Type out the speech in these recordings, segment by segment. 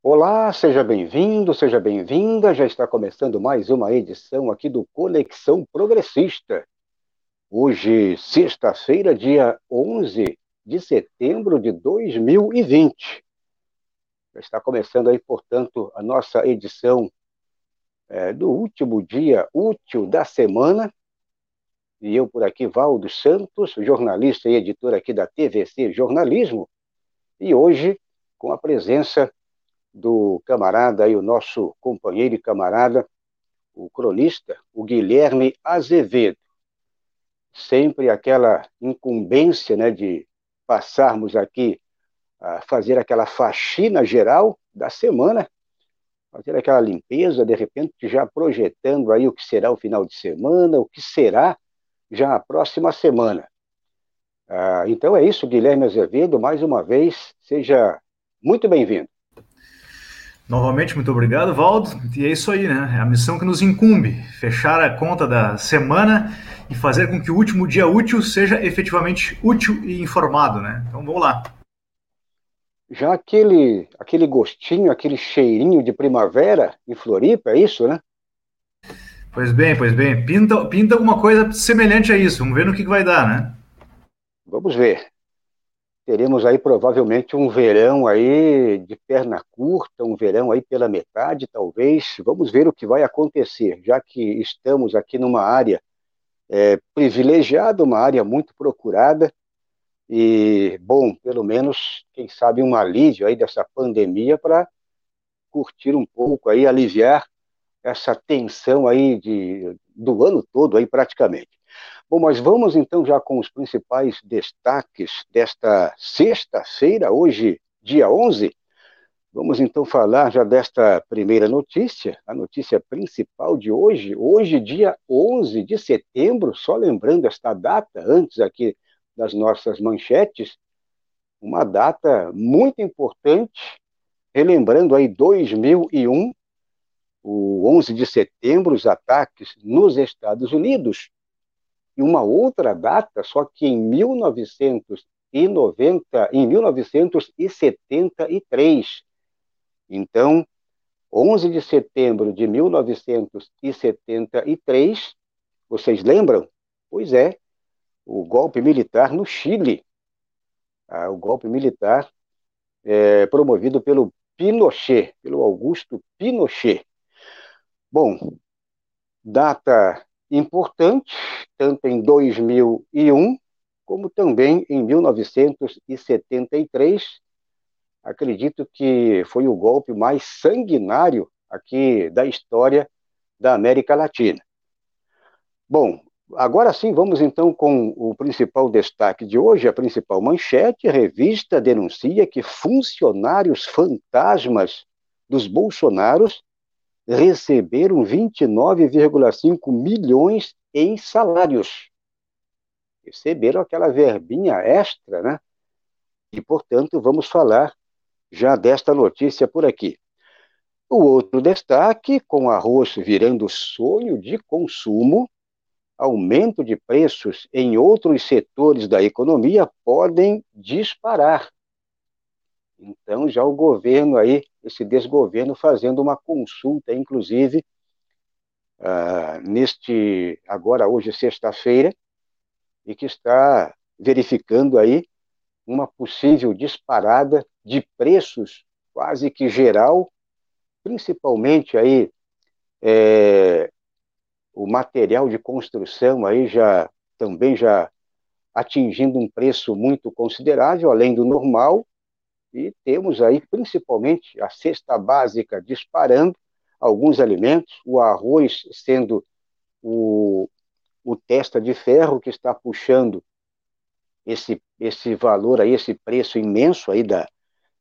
Olá, seja bem-vindo, seja bem-vinda. Já está começando mais uma edição aqui do Conexão Progressista. Hoje, sexta-feira, dia 11 de setembro de 2020. Já está começando aí, portanto, a nossa edição é, do último dia útil da semana. E eu por aqui, Valdo Santos, jornalista e editor aqui da TVC Jornalismo. E hoje, com a presença do camarada e o nosso companheiro e camarada, o cronista, o Guilherme Azevedo. Sempre aquela incumbência né, de passarmos aqui a fazer aquela faxina geral da semana, fazer aquela limpeza, de repente já projetando aí o que será o final de semana, o que será já a próxima semana. Ah, então é isso, Guilherme Azevedo, mais uma vez, seja muito bem-vindo. Novamente, muito obrigado, Valdo. E é isso aí, né? É a missão que nos incumbe: fechar a conta da semana e fazer com que o último dia útil seja efetivamente útil e informado, né? Então vamos lá. Já aquele, aquele gostinho, aquele cheirinho de primavera em Floripa, é isso, né? Pois bem, pois bem. Pinta, pinta alguma coisa semelhante a isso. Vamos ver no que, que vai dar, né? Vamos ver teremos aí provavelmente um verão aí de perna curta, um verão aí pela metade, talvez. Vamos ver o que vai acontecer, já que estamos aqui numa área é, privilegiada, uma área muito procurada, e, bom, pelo menos, quem sabe, um alívio aí dessa pandemia para curtir um pouco aí, aliviar essa tensão aí de, do ano todo aí praticamente. Bom, mas vamos então já com os principais destaques desta sexta-feira, hoje, dia 11. Vamos então falar já desta primeira notícia, a notícia principal de hoje, hoje, dia 11 de setembro, só lembrando esta data, antes aqui das nossas manchetes, uma data muito importante, relembrando aí 2001, o 11 de setembro, os ataques nos Estados Unidos, e uma outra data, só que em 1990, em 1973. Então, 11 de setembro de 1973, vocês lembram? Pois é, o golpe militar no Chile. Ah, o golpe militar é, promovido pelo Pinochet, pelo Augusto Pinochet. Bom, data importante, tanto em 2001 como também em 1973. Acredito que foi o golpe mais sanguinário aqui da história da América Latina. Bom, agora sim vamos então com o principal destaque de hoje, a principal manchete. A revista denuncia que funcionários fantasmas dos Bolsonaros receberam 29,5 milhões em salários. Receberam aquela verbinha extra, né? E, portanto, vamos falar já desta notícia por aqui. O outro destaque, com arroz virando sonho de consumo, aumento de preços em outros setores da economia podem disparar. Então, já o governo aí, esse desgoverno, fazendo uma consulta, inclusive, uh, neste, agora, hoje, sexta-feira, e que está verificando aí uma possível disparada de preços quase que geral, principalmente aí é, o material de construção aí já também já atingindo um preço muito considerável, além do normal, e temos aí principalmente a cesta básica disparando, alguns alimentos, o arroz sendo o, o testa de ferro que está puxando esse, esse valor aí, esse preço imenso aí da,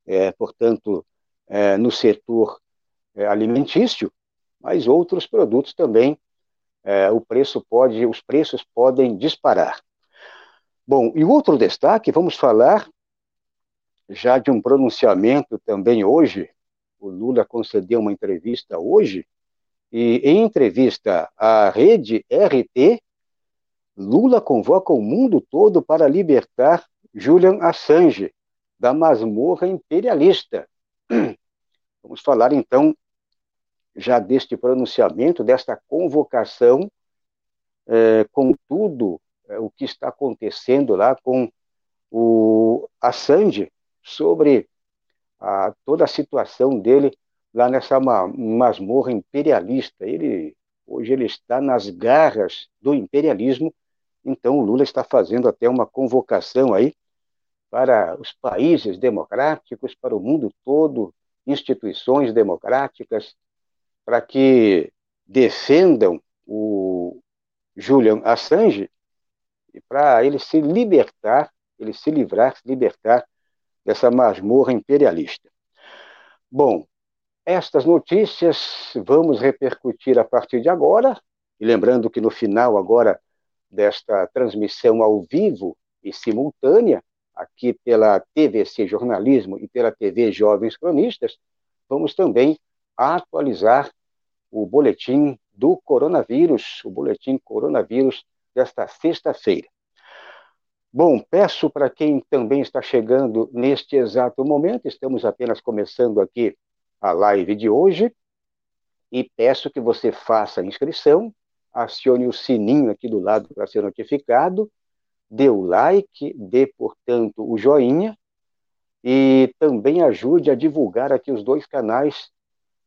é, portanto, é, no setor é, alimentício, mas outros produtos também, é, o preço pode, os preços podem disparar. Bom, e outro destaque, vamos falar já de um pronunciamento também hoje, o Lula concedeu uma entrevista hoje, e em entrevista à rede RT, Lula convoca o mundo todo para libertar Julian Assange da masmorra imperialista. Vamos falar então já deste pronunciamento, desta convocação, é, com tudo é, o que está acontecendo lá com o Assange sobre a, toda a situação dele lá nessa masmorra imperialista. Ele hoje ele está nas garras do imperialismo, então o Lula está fazendo até uma convocação aí para os países democráticos, para o mundo todo, instituições democráticas, para que defendam o Julian Assange e para ele se libertar, ele se livrar, se libertar dessa masmorra imperialista. Bom, estas notícias vamos repercutir a partir de agora, e lembrando que no final agora desta transmissão ao vivo e simultânea, aqui pela TVC Jornalismo e pela TV Jovens Cronistas, vamos também atualizar o boletim do coronavírus, o boletim coronavírus desta sexta-feira. Bom, peço para quem também está chegando neste exato momento, estamos apenas começando aqui a live de hoje, e peço que você faça a inscrição, acione o sininho aqui do lado para ser notificado, dê o like, dê, portanto, o joinha, e também ajude a divulgar aqui os dois canais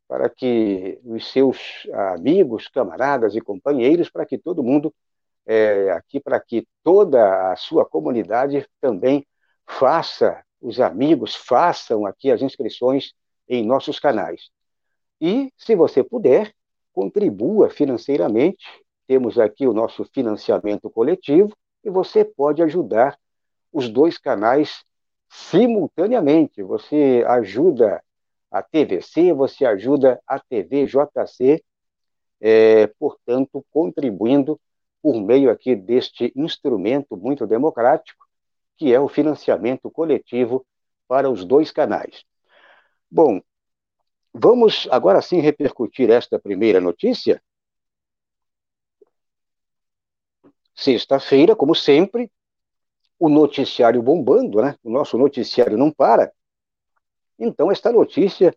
para que os seus amigos, camaradas e companheiros, para que todo mundo é, aqui para que toda a sua comunidade também faça, os amigos façam aqui as inscrições em nossos canais. E, se você puder, contribua financeiramente. Temos aqui o nosso financiamento coletivo e você pode ajudar os dois canais simultaneamente. Você ajuda a TVC, você ajuda a TV JC, é, portanto, contribuindo por meio aqui deste instrumento muito democrático, que é o financiamento coletivo para os dois canais. Bom, vamos agora sim repercutir esta primeira notícia. Sexta-feira, como sempre, o noticiário bombando, né? O nosso noticiário não para. Então, esta notícia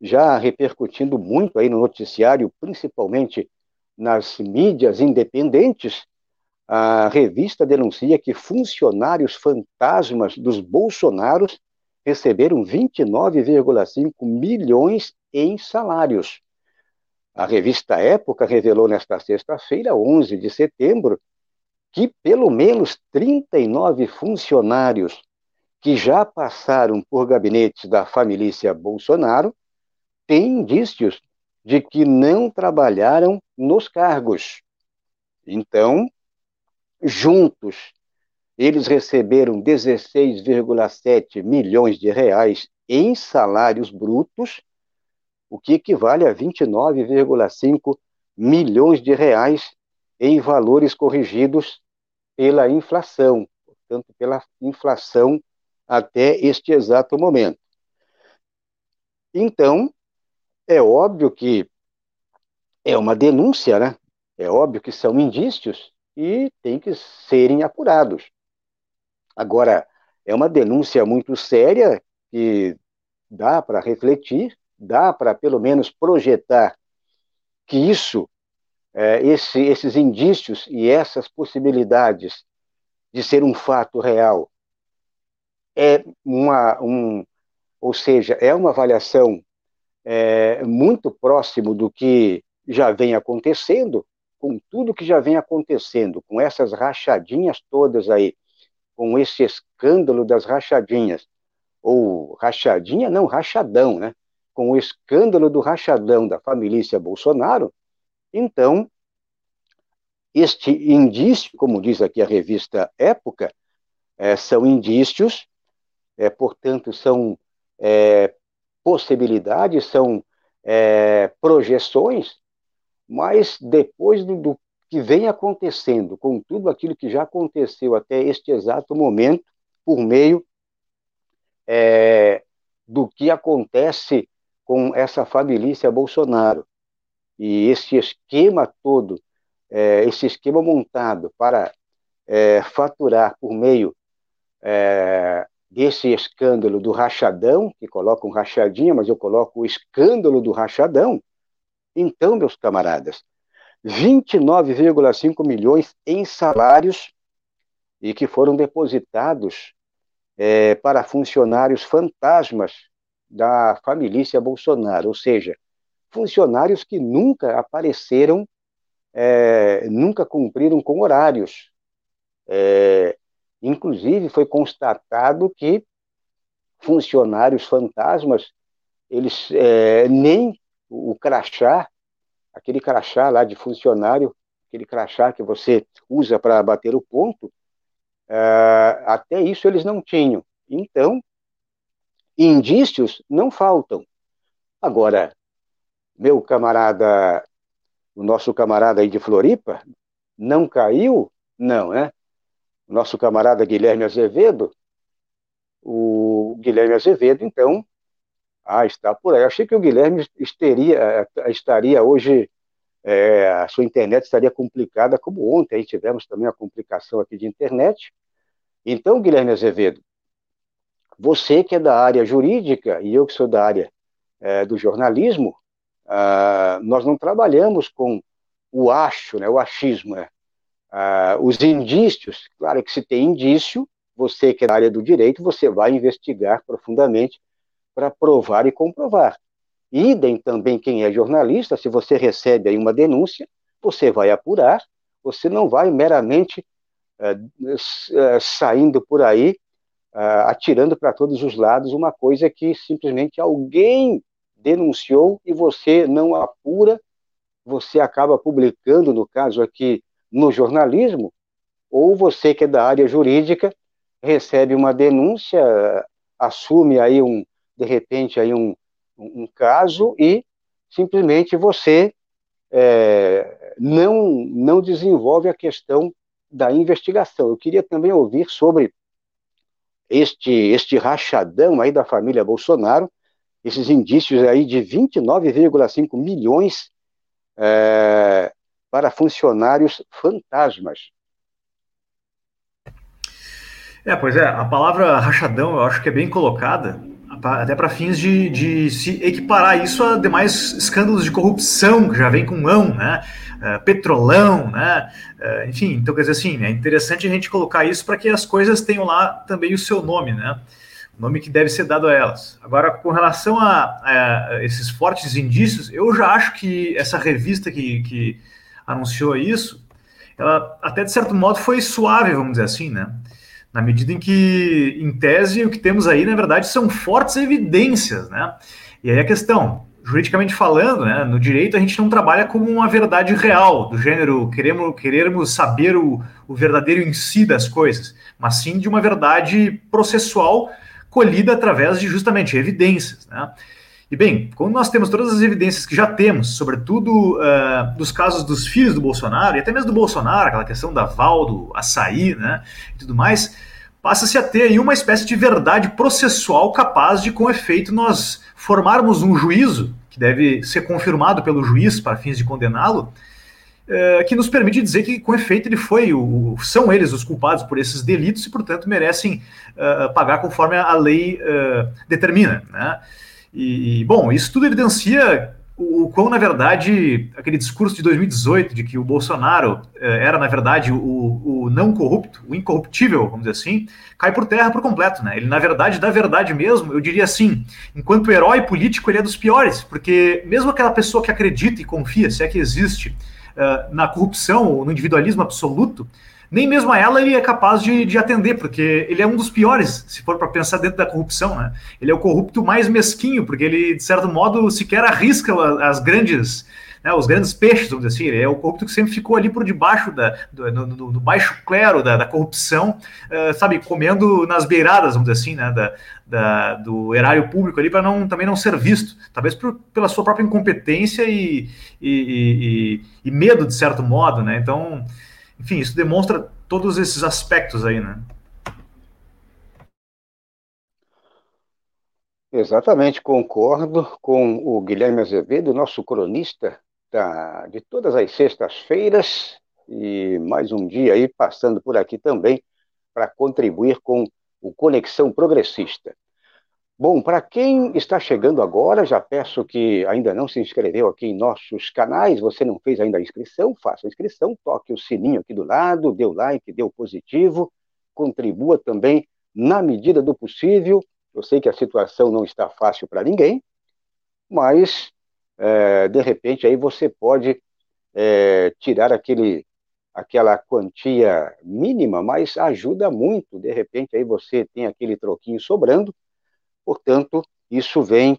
já repercutindo muito aí no noticiário, principalmente nas mídias independentes, a revista denuncia que funcionários fantasmas dos Bolsonaros receberam 29,5 milhões em salários. A revista Época revelou nesta sexta-feira, 11 de setembro, que pelo menos 39 funcionários que já passaram por gabinetes da família Bolsonaro têm indícios de que não trabalharam nos cargos. Então, juntos, eles receberam 16,7 milhões de reais em salários brutos, o que equivale a 29,5 milhões de reais em valores corrigidos pela inflação, portanto, pela inflação até este exato momento. Então, é óbvio que é uma denúncia, né? É óbvio que são indícios e tem que serem apurados. Agora, é uma denúncia muito séria que dá para refletir, dá para pelo menos projetar que isso, é, esse, esses indícios e essas possibilidades de ser um fato real é uma, um, ou seja, é uma avaliação é, muito próximo do que já vem acontecendo, com tudo que já vem acontecendo, com essas rachadinhas todas aí, com esse escândalo das rachadinhas, ou rachadinha, não, rachadão, né? Com o escândalo do rachadão da família Bolsonaro, então, este indício, como diz aqui a revista Época, é, são indícios, é, portanto, são é, possibilidades, são é, projeções, mas depois do, do, que vem acontecendo, com tudo aquilo que já aconteceu até este exato momento, por meio é, do que acontece com essa família Bolsonaro. E esse esquema todo, é, esse esquema montado para é, faturar por meio é, desse escândalo do rachadão, que coloca um rachadinho, mas eu coloco o escândalo do rachadão, então, meus camaradas, 29,5 milhões em salários e que foram depositados é, para funcionários fantasmas da família Bolsonaro, ou seja, funcionários que nunca apareceram, é, nunca cumpriram com horários. É, inclusive, foi constatado que funcionários fantasmas, eles é, nem o crachá, aquele crachá lá de funcionário, aquele crachá que você usa para bater o ponto, uh, até isso eles não tinham. Então, indícios não faltam. Agora, meu camarada, o nosso camarada aí de Floripa, não caiu? Não, né? Nosso camarada Guilherme Azevedo, o Guilherme Azevedo, então, ah, está por aí. Achei que o Guilherme estaria, estaria hoje, é, a sua internet estaria complicada, como ontem aí tivemos também a complicação aqui de internet. Então, Guilherme Azevedo, você que é da área jurídica e eu que sou da área é, do jornalismo, ah, nós não trabalhamos com o acho, né, o achismo, né? Ah, os indícios. Claro que se tem indício, você que é da área do direito, você vai investigar profundamente para provar e comprovar. Idem também quem é jornalista, se você recebe aí uma denúncia, você vai apurar, você não vai meramente é, é, saindo por aí, é, atirando para todos os lados uma coisa que simplesmente alguém denunciou e você não apura, você acaba publicando, no caso aqui, no jornalismo, ou você que é da área jurídica recebe uma denúncia, assume aí um, de repente, aí um, um caso e simplesmente você é, não, não desenvolve a questão da investigação. Eu queria também ouvir sobre este, este rachadão aí da família Bolsonaro, esses indícios aí de 29,5 milhões é, para funcionários fantasmas. É, pois é, a palavra rachadão eu acho que é bem colocada, até para fins de, de, se equiparar isso a demais escândalos de corrupção que já vem com mão, né? Uh, petrolão, né? Uh, enfim, então quer dizer assim, é interessante a gente colocar isso para que as coisas tenham lá também o seu nome, né? O nome que deve ser dado a elas. Agora, com relação a, a esses fortes indícios, eu já acho que essa revista que, que anunciou isso, ela até de certo modo foi suave, vamos dizer assim, né? na medida em que, em tese, o que temos aí, na verdade, são fortes evidências, né? E aí a questão, juridicamente falando, né, no direito a gente não trabalha como uma verdade real, do gênero queremos, queremos saber o, o verdadeiro em si das coisas, mas sim de uma verdade processual colhida através de justamente evidências, né? E bem, quando nós temos todas as evidências que já temos, sobretudo uh, dos casos dos filhos do Bolsonaro, e até mesmo do Bolsonaro, aquela questão da Val, do açaí, né, e tudo mais, passa-se a ter aí uma espécie de verdade processual capaz de, com efeito, nós formarmos um juízo, que deve ser confirmado pelo juiz para fins de condená-lo, uh, que nos permite dizer que, com efeito, ele foi, o, são eles os culpados por esses delitos e, portanto, merecem uh, pagar conforme a lei determina, né? E, bom, isso tudo evidencia o, quão, na verdade, aquele discurso de 2018 de que o Bolsonaro eh, era, na verdade, o, o, não corrupto, o incorruptível, vamos dizer assim, cai por terra por completo, né? Ele, na verdade, da verdade mesmo, eu diria assim, enquanto herói político, ele é dos piores, porque mesmo aquela pessoa que acredita e confia, se é que existe, uh, na corrupção ou no individualismo absoluto, nem mesmo a ela ele é capaz de, de atender, porque ele é um dos piores, se for para pensar dentro da corrupção, né? Ele é o corrupto mais mesquinho, porque ele, de certo modo, sequer arrisca as grandes. Né, os grandes peixes, vamos dizer assim, ele é o corrupto que sempre ficou ali por debaixo da, do, baixo clero da, da corrupção, uh, sabe, comendo nas beiradas, vamos dizer assim, né, da, da, do erário público ali para não, também não ser visto, talvez por, pela sua própria incompetência e, e, e, e medo, de certo modo, né, então enfim, isso demonstra todos esses aspectos aí, né? Exatamente, concordo com o Guilherme Azevedo, nosso cronista da, de todas as sextas-feiras, e mais um dia aí passando por aqui também para contribuir com o Conexão Progressista. Bom, para quem está chegando agora, já peço que ainda não se inscreveu aqui em nossos canais, você não fez ainda a inscrição, faça a inscrição, toque o sininho aqui do lado, dê o like, dê o positivo, contribua também na medida do possível. Eu sei que a situação não está fácil para ninguém, mas é, de repente aí você pode é, tirar aquele, aquela quantia mínima, mas ajuda muito. De repente aí você tem aquele troquinho sobrando Portanto, isso vem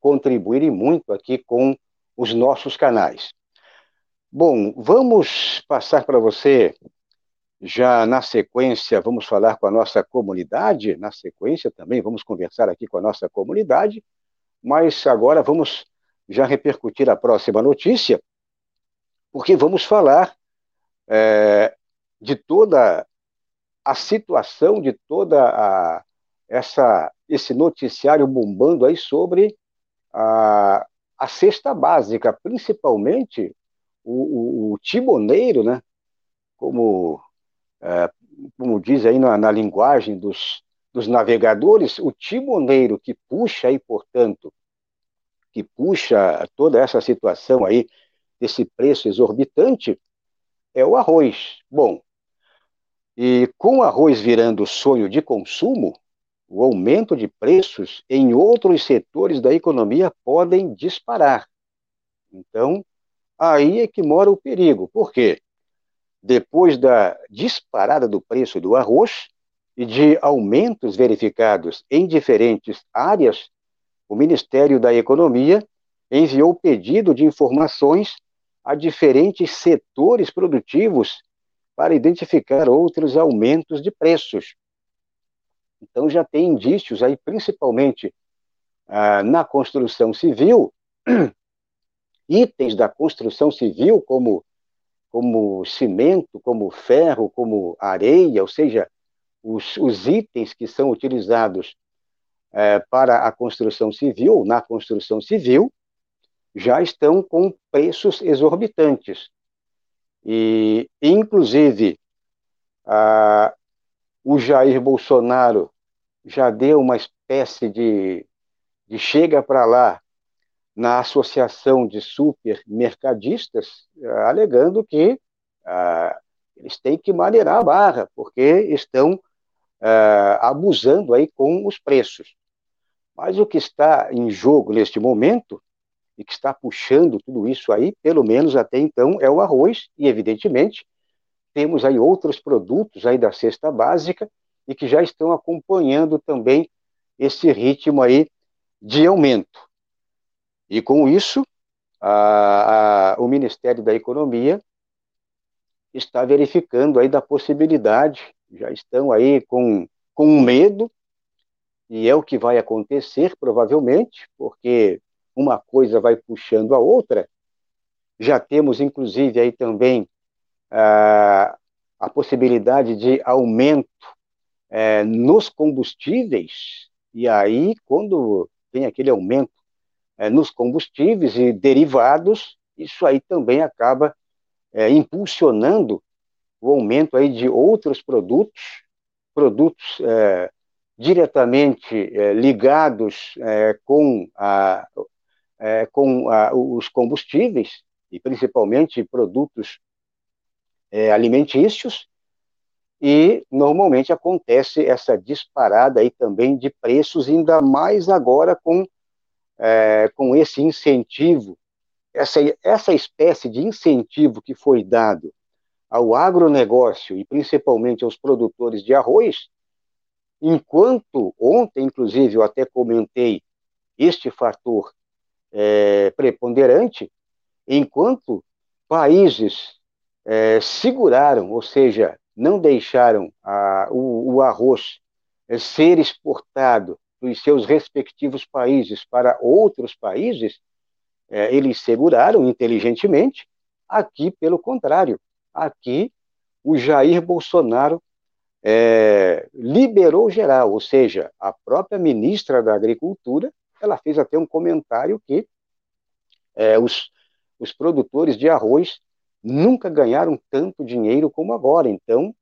contribuir muito aqui com os nossos canais. Bom, vamos passar para você já na sequência, vamos falar com a nossa comunidade, na sequência também vamos conversar aqui com a nossa comunidade, mas agora vamos já repercutir a próxima notícia, porque vamos falar é, de toda a situação, de toda a, essa, esse noticiário bombando aí sobre a, a cesta básica, principalmente o, o, o timoneiro, né? Como, é, como diz aí na, na linguagem dos, dos navegadores, o timoneiro que puxa aí, portanto, que puxa toda essa situação aí desse preço exorbitante é o arroz. Bom, e com o arroz virando sonho de consumo, o aumento de preços em outros setores da economia podem disparar. Então, aí é que mora o perigo. Por quê? Depois da disparada do preço do arroz e de aumentos verificados em diferentes áreas, o Ministério da Economia enviou pedido de informações a diferentes setores produtivos para identificar outros aumentos de preços. Então já tem indícios aí, principalmente ah, na construção civil, itens da construção civil, como, como cimento, como ferro, como areia, ou seja, os, os itens que são utilizados eh, para a construção civil, na construção civil, já estão com preços exorbitantes. E, inclusive, ah, o Jair Bolsonaro já deu uma espécie de, de chega para lá na associação de supermercadistas, alegando que ah, eles têm que maneirar a barra, porque estão ah, abusando aí com os preços. Mas o que está em jogo neste momento, e que está puxando tudo isso aí, pelo menos até então, é o arroz, e evidentemente temos aí outros produtos aí da cesta básica e que já estão acompanhando também esse ritmo aí de aumento. E com isso, a, a, o Ministério da Economia está verificando aí da possibilidade, já estão aí com, com medo, e é o que vai acontecer provavelmente, porque uma coisa vai puxando a outra. Já temos, inclusive, aí também a, a possibilidade de aumento é, nos combustíveis, e aí, quando tem aquele aumento é, nos combustíveis e derivados, isso aí também acaba impulsionando o aumento aí de outros produtos, produtos diretamente ligados com, a, com a, os combustíveis, e principalmente produtos é, alimentícios, e normalmente acontece essa disparada aí também de preços, ainda mais agora com, é, com esse incentivo, essa, essa espécie de incentivo que foi dado ao agronegócio e principalmente aos produtores de arroz, enquanto ontem, inclusive, eu até comentei este fator é, preponderante, enquanto países é, seguraram, ou seja, não deixaram a, o, o, arroz é, ser exportado dos seus respectivos países para outros países, é, eles seguraram inteligentemente. Aqui, pelo contrário, aqui o Jair Bolsonaro é, liberou geral, ou seja, a própria ministra da Agricultura, ela fez até um comentário que é, os, os produtores de arroz nunca ganharam tanto dinheiro como agora. Então,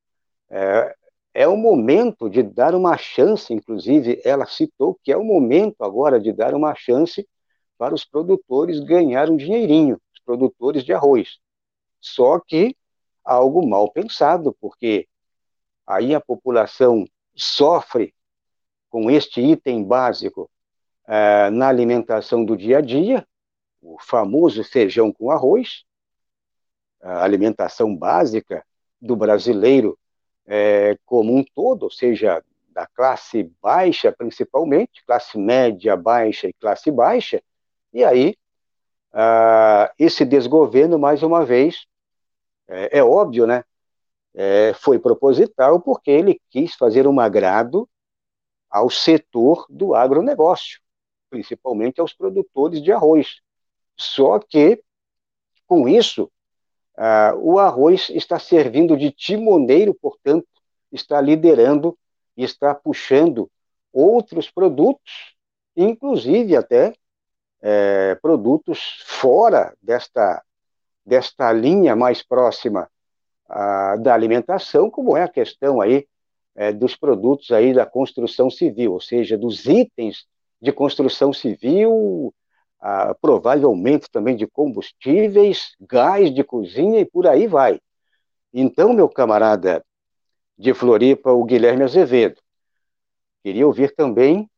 é, é o momento de dar uma chance, inclusive ela citou que é o momento agora de dar uma chance para os produtores ganhar um dinheirinho, os produtores de arroz. Só que algo mal pensado, porque aí a população sofre com este item básico uh, na alimentação do dia a dia, o famoso feijão com arroz, a alimentação básica do brasileiro é, como um todo, ou seja, da classe baixa principalmente, classe média, baixa e classe baixa, e aí uh, esse desgoverno, mais uma vez, é, é óbvio, né? É, foi proposital porque ele quis fazer um agrado ao setor do agronegócio, principalmente aos produtores de arroz. Só que, com isso, uh, o arroz está servindo de timoneiro, portanto, está liderando e está puxando outros produtos, inclusive até é, produtos fora desta, desta linha mais próxima uh, da alimentação, como é a questão aí é, dos produtos aí da construção civil, ou seja, dos itens de construção civil, provavelmente também de combustíveis, gás de cozinha e por aí vai. Então, meu camarada de Floripa, o Guilherme Azevedo, queria ouvir também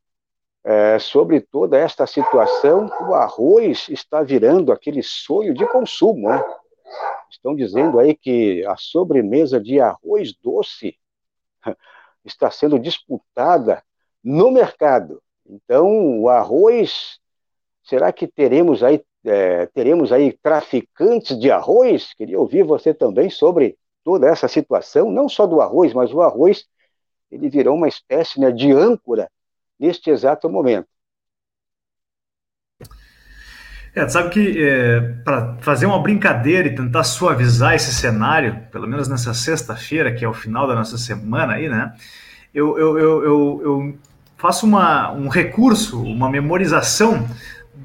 é, sobre toda esta situação. O arroz está virando aquele sonho de consumo, né? Estão dizendo aí que a sobremesa de arroz doce está sendo disputada no mercado. Então, o arroz, será que teremos aí, é, teremos aí traficantes de arroz? Queria ouvir você também sobre toda essa situação, não só do arroz, mas o arroz, ele virou uma espécie né, de âncora neste exato momento. É, sabe que é, para fazer uma brincadeira e tentar suavizar esse cenário, pelo menos nessa sexta-feira, que é o final da nossa semana aí, né? Eu, eu, eu, eu, eu faço uma, um recurso, uma memorização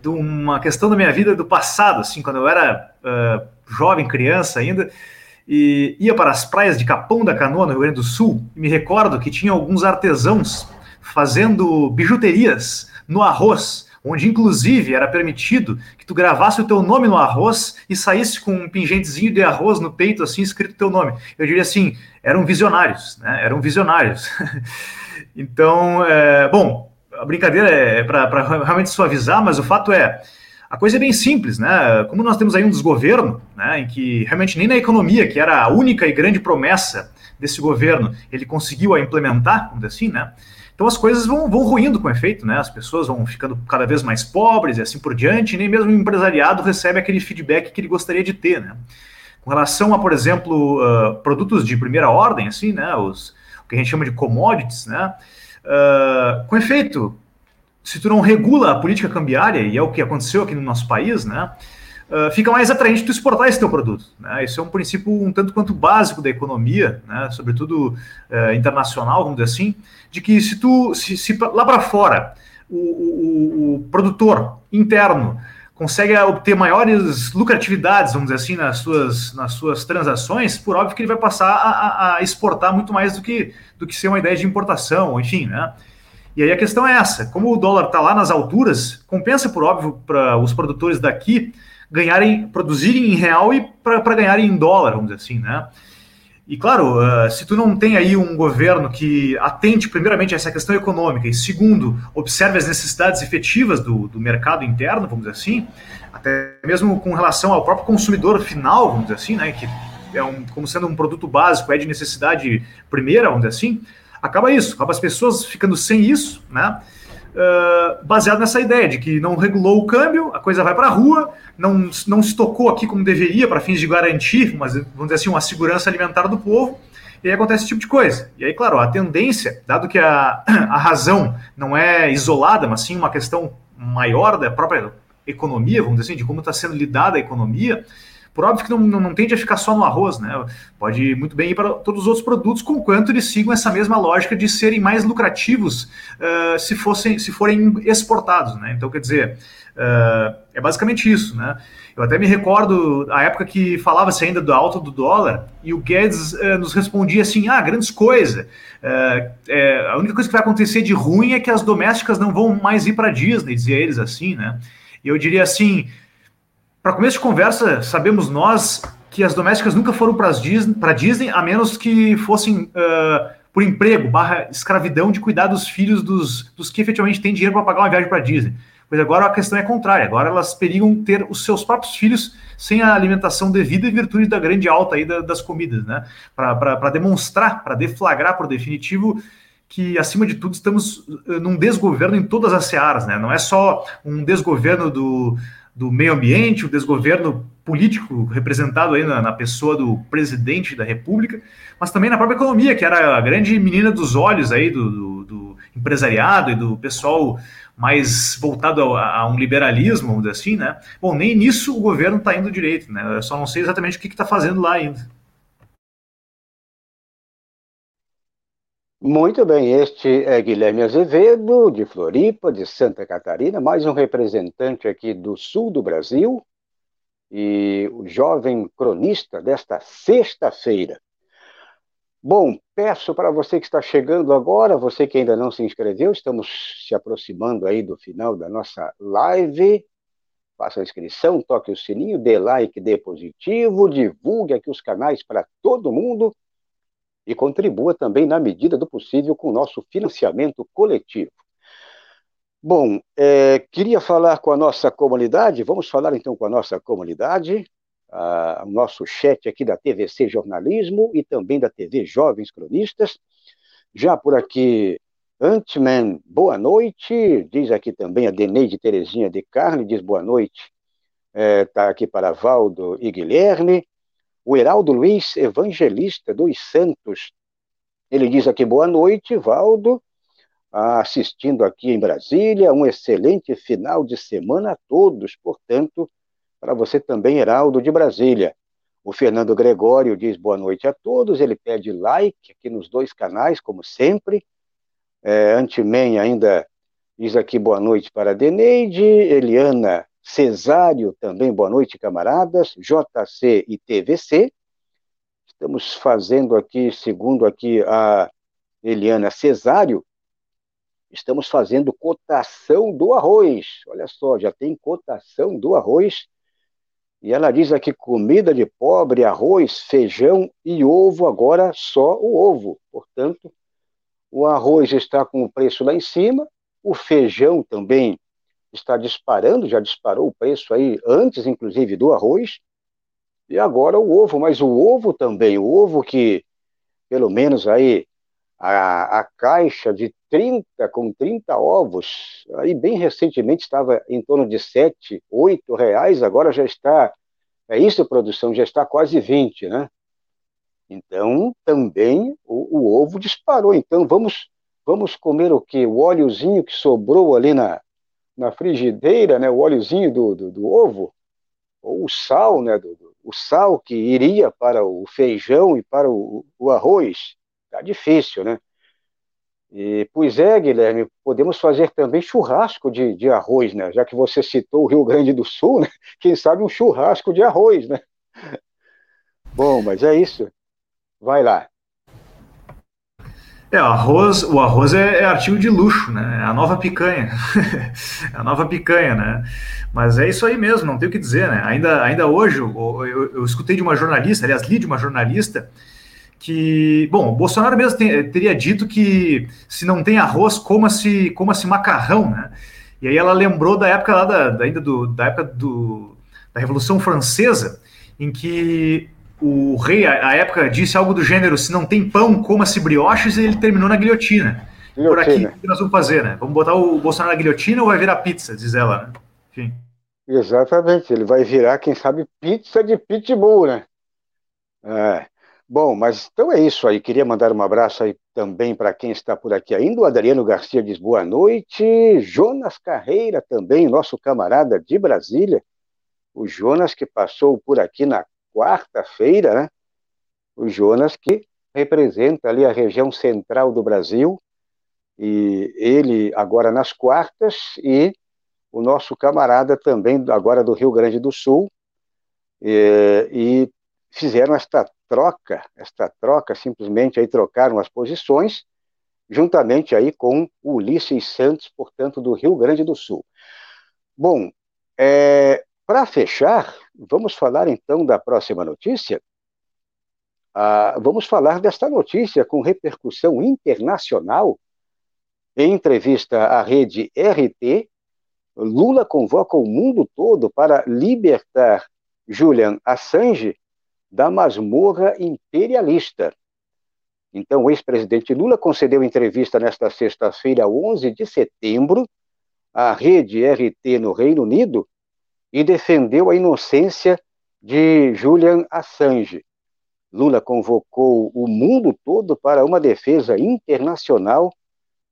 de uma questão da minha vida do passado, assim, quando eu era uh, jovem, criança ainda, e ia para as praias de Capão da Canoa, no Rio Grande do Sul, e me recordo que tinha alguns artesãos fazendo bijuterias no arroz, onde inclusive era permitido que tu gravasse o teu nome no arroz e saísse com um pingentezinho de arroz no peito, assim, escrito teu nome. Eu diria assim, eram visionários, né? Eram visionários. então, é, bom, a brincadeira é para realmente suavizar, mas o fato é, a coisa é bem simples, né? Como nós temos aí um desgoverno, né, em que realmente nem na economia, que era a única e grande promessa desse governo, ele conseguiu a implementar, vamos assim, né? Então as coisas vão, vão ruindo com efeito, né? As pessoas vão ficando cada vez mais pobres e assim por diante, e nem mesmo o empresariado recebe aquele feedback que ele gostaria de ter, né? Com relação a, por exemplo, uh, produtos de primeira ordem, assim, né? Os, o que a gente chama de commodities, né? Uh, com efeito, se tu não regula a política cambiária, e é o que aconteceu aqui no nosso país, né? Uh, fica mais atraente tu exportar esse teu produto. Né? Isso é um princípio um tanto quanto básico da economia, né? sobretudo uh, internacional, vamos dizer assim, de que se tu, se, se lá para fora, o, o, o, produtor interno consegue obter maiores lucratividades, vamos dizer assim, nas suas, nas suas transações, por óbvio que ele vai passar a, a exportar muito mais do que, do que ser uma ideia de importação, enfim, né? E aí a questão é essa: como o dólar está lá nas alturas, compensa, por óbvio, para os produtores daqui ganharem, produzirem em real e para ganharem em dólar, vamos dizer assim, né? E claro, uh, se tu não tem aí um governo que atente primeiramente a essa questão econômica e segundo, observe as necessidades efetivas do, do mercado interno, vamos dizer assim, até mesmo com relação ao próprio consumidor final, vamos dizer assim, né, que é um, como sendo um produto básico, é de necessidade primeira, vamos dizer assim, acaba isso, acaba as pessoas ficando sem isso, né, baseado nessa ideia de que não regulou o câmbio, a coisa vai para a rua, não, não se tocou aqui como deveria para fins de garantir, mas, vamos dizer assim, uma segurança alimentar do povo, e aí acontece esse tipo de coisa. E aí, claro, a tendência, dado que a, a razão não é isolada, mas sim uma questão maior da própria economia, vamos dizer assim, de como está sendo lidada a economia, por óbvio que não, não, não, tende a ficar só no arroz, né? Pode muito bem ir para todos os outros produtos, conquanto eles sigam essa mesma lógica de serem mais lucrativos uh, se, fossem, se forem exportados, né? Então, quer dizer, uh, é basicamente isso, né? Eu até me recordo a época que falava-se ainda do alto do dólar e o Guedes uh, nos respondia assim: ah, grandes coisas. É, a única coisa que vai acontecer de ruim é que as domésticas não vão mais ir para Disney, dizia eles assim, né? E eu diria assim: para começo de conversa, sabemos nós que as domésticas nunca foram para Disney, Disney, a menos que fossem uh, por emprego, barra escravidão de cuidar dos filhos dos, dos que efetivamente têm dinheiro para pagar uma viagem para Disney. Pois agora a questão é contrária, agora elas periam ter os seus próprios filhos sem a alimentação devida em virtude da grande alta aí das comidas, né? Para demonstrar, para deflagrar por definitivo que, acima de tudo, estamos num desgoverno em todas as searas, né? Não é só um desgoverno do, do meio ambiente, o desgoverno político representado aí na, na, pessoa do presidente da República, mas também na própria economia, que era a grande menina dos olhos aí do, do, do empresariado e do pessoal mais voltado a, a, um liberalismo, vamos dizer assim, né? Bom, nem nisso o governo está indo direito, né? Eu só não sei exatamente o que está fazendo lá ainda. Muito bem, este é Guilherme Azevedo, de Floripa, de Santa Catarina, mais um representante aqui do sul do Brasil e o jovem cronista desta sexta-feira. Bom, peço para você que está chegando agora, você que ainda não se inscreveu, estamos se aproximando aí do final da nossa live. Faça a inscrição, toque o sininho, dê like, dê positivo, divulgue aqui os canais para todo mundo e contribua também, na medida do possível, com o nosso financiamento coletivo. Bom, é, queria falar com a nossa comunidade, vamos falar então com a nossa comunidade, o nosso chat aqui da TVC Jornalismo e também da TV Jovens Cronistas. Já por aqui, Antman, boa noite, diz aqui também a Deneide Terezinha de Carne, diz boa noite, está é, tá aqui para Valdo e Guilherme. O Heraldo Luiz Evangelista dos Santos, ele diz aqui, boa noite, Valdo, assistindo aqui em Brasília, um excelente final de semana a todos, portanto, para você também, Heraldo de Brasília. O Fernando Gregório diz boa noite a todos, ele pede like aqui nos dois canais, como sempre. É, Antimen ainda diz aqui boa noite para Deneide, Eliana Cesário, também boa noite, camaradas, JC e TVC. Estamos fazendo aqui, segundo aqui a Eliana Cesário, estamos fazendo cotação do arroz. Olha só, já tem cotação do arroz. E ela diz aqui comida de pobre, arroz, feijão e ovo, agora só o ovo. Portanto, o arroz está com o preço lá em cima, o feijão também está disparando, já disparou o preço aí antes, inclusive, do arroz, e agora o ovo, mas o ovo também, o ovo que, pelo menos aí, a, a caixa de 30, com 30 ovos, aí bem recentemente estava em torno de 7, 8 reais, agora já está, é isso, produção, já está quase 20, né? Então, também o, o ovo disparou. Então, vamos vamos comer o quê? O óleozinho que sobrou ali na, na frigideira, né, o óleozinho do, do, do ovo, ou o sal, né, do, do, o sal que iria para o feijão e para o, o arroz, tá difícil, né? E, pois é, Guilherme, podemos fazer também churrasco de, de arroz, né? Já que você citou o Rio Grande do Sul, né? Quem sabe um churrasco de arroz, né? Bom, mas é isso. Vai lá. É, o arroz, o arroz é, é, artigo de luxo, né? É a nova picanha. é a nova picanha, né? Mas é isso aí mesmo, não tem o que dizer, né? Ainda, ainda hoje, eu, eu, eu escutei de uma jornalista, aliás, li de uma jornalista, que, bom, o Bolsonaro mesmo tem, teria dito que se não tem arroz, coma-se coma -se macarrão, né? E aí ela lembrou da época lá, da, ainda do, da época do, da Revolução Francesa, em que o rei, à época, disse algo do gênero: se não tem pão, coma-se brioches, e ele terminou na guilhotina. guilhotina. Por aqui, o que nós vamos fazer, né? Vamos botar o Bolsonaro na guilhotina ou vai virar pizza, diz ela, né? Enfim. Exatamente, ele vai virar, quem sabe, pizza de pitbull, né? É. Bom, mas então é isso aí. Queria mandar um abraço aí também para quem está por aqui ainda. O Adriano Garcia diz boa noite. Jonas Carreira também, nosso camarada de Brasília. O Jonas que passou por aqui na quarta-feira, né? O Jonas que representa ali a região central do Brasil, e ele agora nas quartas, e o nosso camarada também agora do Rio Grande do Sul, e, e fizeram esta troca, esta troca, simplesmente aí trocaram as posições, juntamente aí com Ulisses Santos, portanto, do Rio Grande do Sul. Bom, é, para fechar, vamos falar então da próxima notícia. Ah, vamos falar desta notícia com repercussão internacional. Em entrevista à rede RT, Lula convoca o mundo todo para libertar Julian Assange da masmorra imperialista. Então, o ex-presidente Lula concedeu entrevista nesta sexta-feira, 11 de setembro, à rede RT no Reino Unido e defendeu a inocência de Julian Assange. Lula convocou o mundo todo para uma defesa internacional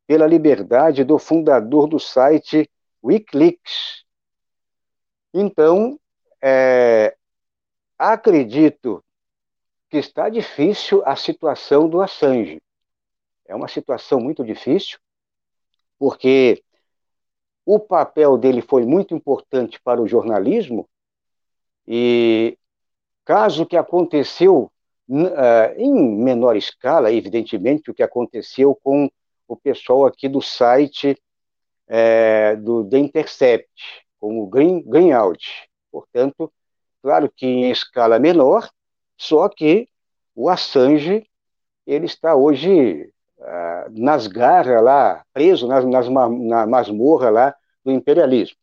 pela liberdade do fundador do site Wikileaks. Então, é, acredito que está difícil a situação do Assange. É uma situação muito difícil, porque o papel dele foi muito importante para o jornalismo, e caso que aconteceu uh, em menor escala, evidentemente, o que aconteceu com o pessoal aqui do site é, do The Intercept, com o Green, Greenout. Portanto, claro que em escala menor, só que o Assange ele está hoje uh, nas garras lá, preso nas, nas, na masmorra lá do imperialismo.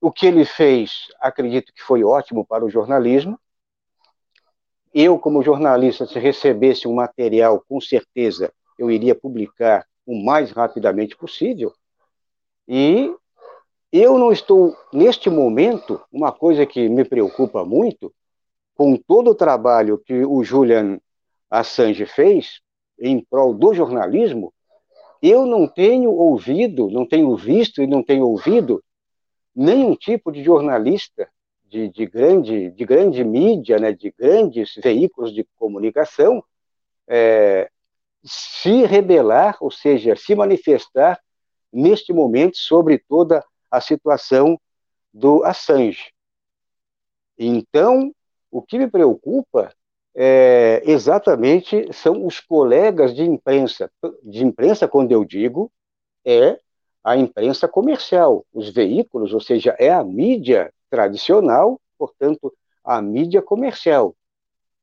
O que ele fez, acredito que foi ótimo para o jornalismo. Eu, como jornalista, se recebesse um material, com certeza eu iria publicar o mais rapidamente possível. E eu não estou, neste momento, uma coisa que me preocupa muito, com todo o trabalho que o Julian Assange fez em prol do jornalismo, eu não tenho ouvido, não tenho visto e não tenho ouvido nenhum tipo de jornalista de, de grande, de grande mídia, né, de grandes veículos de comunicação, é, se rebelar, ou seja, se manifestar neste momento sobre toda a situação do Assange. Então, o que me preocupa é, exatamente são os colegas de imprensa. De imprensa, quando eu digo, é a imprensa comercial, os veículos, ou seja, é a mídia tradicional, portanto, a mídia comercial.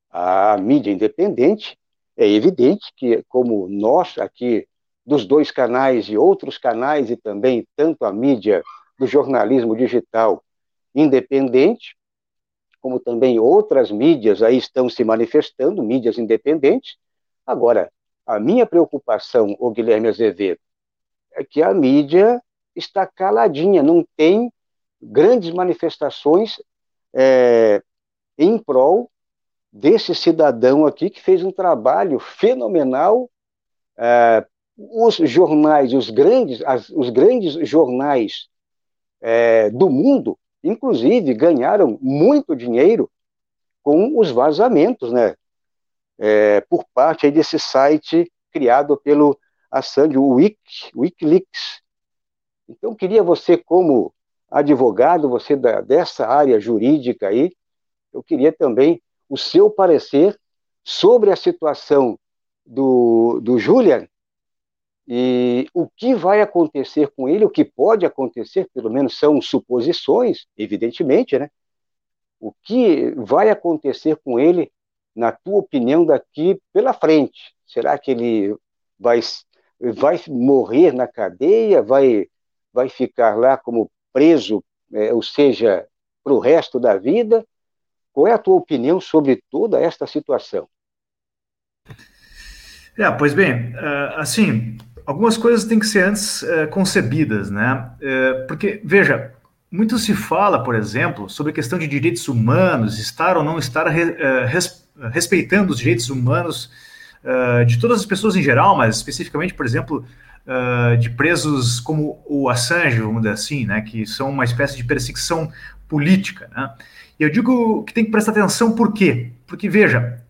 A mídia independente, é evidente que, como nós aqui, dos dois canais e outros canais, e também tanto a mídia do jornalismo digital independente, como também outras mídias aí estão se manifestando, mídias independentes. Agora, a minha preocupação, o Guilherme Azevedo, é que a mídia está caladinha, não tem grandes manifestações é, em prol desse cidadão aqui que fez um trabalho fenomenal. É, os jornais, os grandes, as, os grandes jornais é, do mundo inclusive ganharam muito dinheiro com os vazamentos, né? É, por parte desse site criado pelo Assange, o Wiki, Wikileaks. Então, queria você, como advogado, você da, dessa área jurídica aí, eu queria também o seu parecer sobre a situação do, do Julian e o que vai acontecer com ele, o que pode acontecer, pelo menos são suposições, evidentemente, né? O que vai acontecer com ele, na tua opinião, daqui pela frente? Será que ele vai, vai morrer na cadeia? Vai, vai ficar lá como preso, é, ou seja, para o resto da vida? Qual é a tua opinião sobre toda esta situação? É, pois bem, uh, assim, algumas coisas têm que ser antes é, concebidas, né? É, porque, veja, muito se fala, por exemplo, sobre a questão de direitos humanos, estar ou não estar re, é, res, respeitando os direitos humanos de todas as pessoas em geral, mas especificamente, por exemplo, de presos como o Assange, vamos dizer assim, né? Que são uma espécie de perseguição política. Né? E eu digo que tem que prestar atenção por quê? Porque, veja,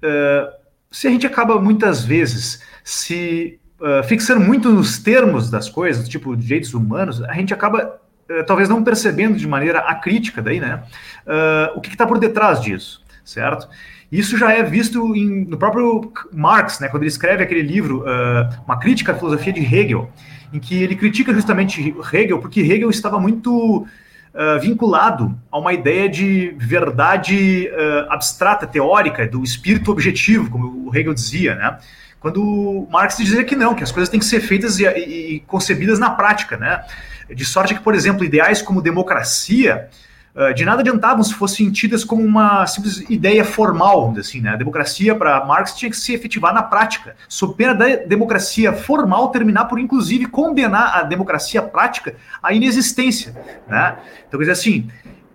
se a gente acaba muitas vezes se uh, fixando muito nos termos das coisas, tipo direitos humanos, a gente acaba uh, talvez não percebendo de maneira acrítica daí, né, o que está por detrás disso, certo? Isso já é visto em, no próprio Marx, né, quando ele escreve aquele livro, Uma Crítica à Filosofia de Hegel, em que ele critica justamente Hegel, porque Hegel estava muito uh, vinculado a uma ideia de verdade uh, abstrata, teórica, do espírito objetivo, como o Hegel dizia, né? Quando Marx dizia que não, que as coisas têm que ser feitas e, e, e concebidas na prática, né? De sorte que, por exemplo, ideais como democracia ah, de nada adiantavam se fossem tidas como uma simples ideia formal, assim, né? A democracia para Marx tinha que se efetivar na prática, sob pena da democracia formal terminar por inclusive condenar a democracia prática à inexistência, né? Então, quer dizer assim,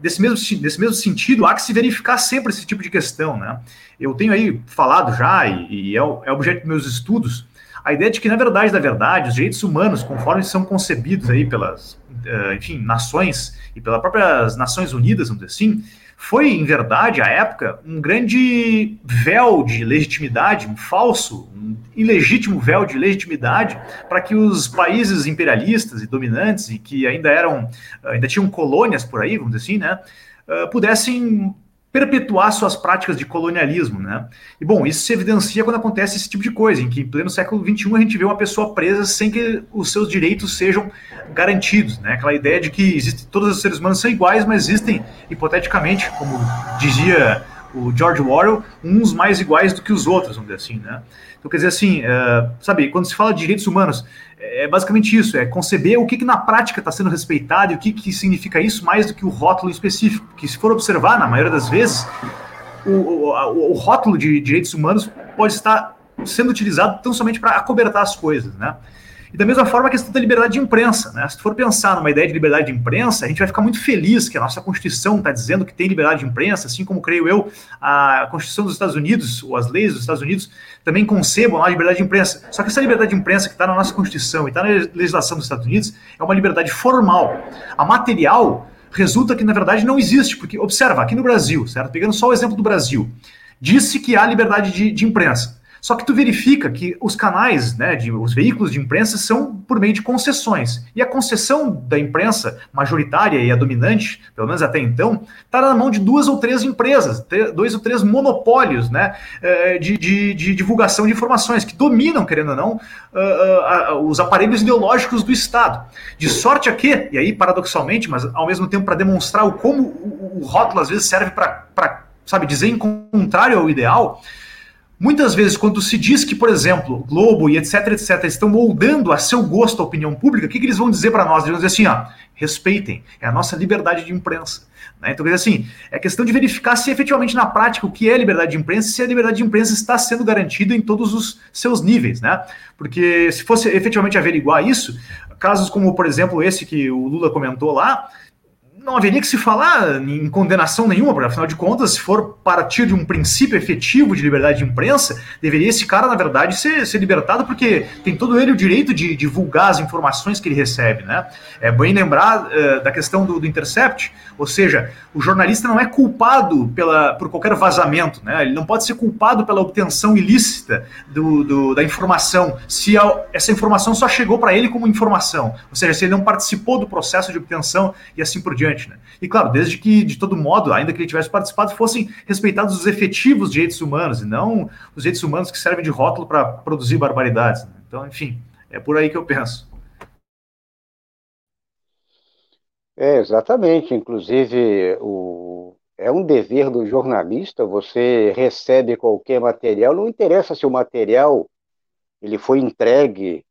desse mesmo, desse mesmo sentido, há que se verificar sempre esse tipo de questão, né? Eu tenho aí falado já, e, e é, é objeto dos meus estudos, a ideia de que, na verdade, da verdade, os direitos humanos, conforme são concebidos aí pelas, uh, enfim, nações e pelas próprias Nações Unidas, vamos dizer assim, foi, em verdade, à época, um grande véu de legitimidade, um falso, um ilegítimo véu de legitimidade para que os países imperialistas e dominantes, e que ainda eram, ainda tinham colônias por aí, vamos dizer assim, né, uh, pudessem perpetuar suas práticas de colonialismo, né? E bom, isso se evidencia quando acontece esse tipo de coisa, em que em pleno século XXI a gente vê uma pessoa presa sem que os seus direitos sejam garantidos, né? Aquela ideia de que existe, todos os seres humanos são iguais, mas existem hipoteticamente, como dizia o George Orwell, uns mais iguais do que os outros, vamos dizer assim, né? Então, quer dizer assim, uh, sabe, quando se fala de direitos humanos, é basicamente isso, é conceber o que, que na prática está sendo respeitado e o que, que significa isso mais do que o rótulo específico. Que se for observar, na maioria das vezes, o, o, o rótulo de direitos humanos pode estar sendo utilizado tão somente para acobertar as coisas, né? E da mesma forma a questão da liberdade de imprensa. Né? Se for pensar numa ideia de liberdade de imprensa, a gente vai ficar muito feliz que a nossa Constituição está dizendo que tem liberdade de imprensa, assim como creio eu, a Constituição dos Estados Unidos, ou as leis dos Estados Unidos, também concebam a liberdade de imprensa. Só que essa liberdade de imprensa que está na nossa Constituição e está na legislação dos Estados Unidos é uma liberdade formal. A material resulta que, na verdade, não existe, porque, observa, aqui no Brasil, certo? Pegando só o exemplo do Brasil, disse que há liberdade de, de imprensa. Só que tu verifica que os canais, né, de, os veículos de imprensa são por meio de concessões. E a concessão da imprensa majoritária e a dominante, pelo menos até então, está na mão de duas ou três empresas, dois ou três monopólios né, eh, de, de, de divulgação de informações, que dominam, querendo ou não, uh, uh, os aparelhos ideológicos do Estado. De sorte a que, e aí paradoxalmente, mas ao mesmo tempo para demonstrar o como o, o rótulo às vezes serve para, sabe, dizer em contrário ao ideal, Muitas vezes, quando se diz que, por exemplo, Globo e etc, etc, estão moldando a seu gosto a opinião pública, o que, que eles vão dizer para nós? Eles vão dizer assim, ó, respeitem, é a nossa liberdade de imprensa. Né? Então, assim, é questão de verificar se efetivamente na prática o que é liberdade de imprensa e se a liberdade de imprensa está sendo garantida em todos os seus níveis, né? Porque se fosse efetivamente averiguar isso, casos como, por exemplo, esse que o Lula comentou lá, não haveria que se falar em condenação nenhuma, porque afinal de contas, se for partir de um princípio efetivo de liberdade de imprensa, deveria esse cara, na verdade, ser, ser libertado, porque tem todo ele o direito de divulgar as informações que ele recebe. Né? É bem lembrar uh, da questão do, do, Intercept, ou seja, o jornalista não é culpado pela, por qualquer vazamento, né? ele não pode ser culpado pela obtenção ilícita do, do da informação, se a, essa informação só chegou para ele como informação, ou seja, se ele não participou do processo de obtenção e assim por diante. Né? E claro, desde que, de todo modo, ainda que ele tivesse participado, fossem respeitados os efetivos direitos humanos e não os direitos humanos que servem de rótulo para produzir barbaridades. Né? Então, enfim, é por aí que eu penso. É, exatamente. Inclusive, o, é um dever do jornalista, você recebe qualquer material, não interessa se o material ele foi entregue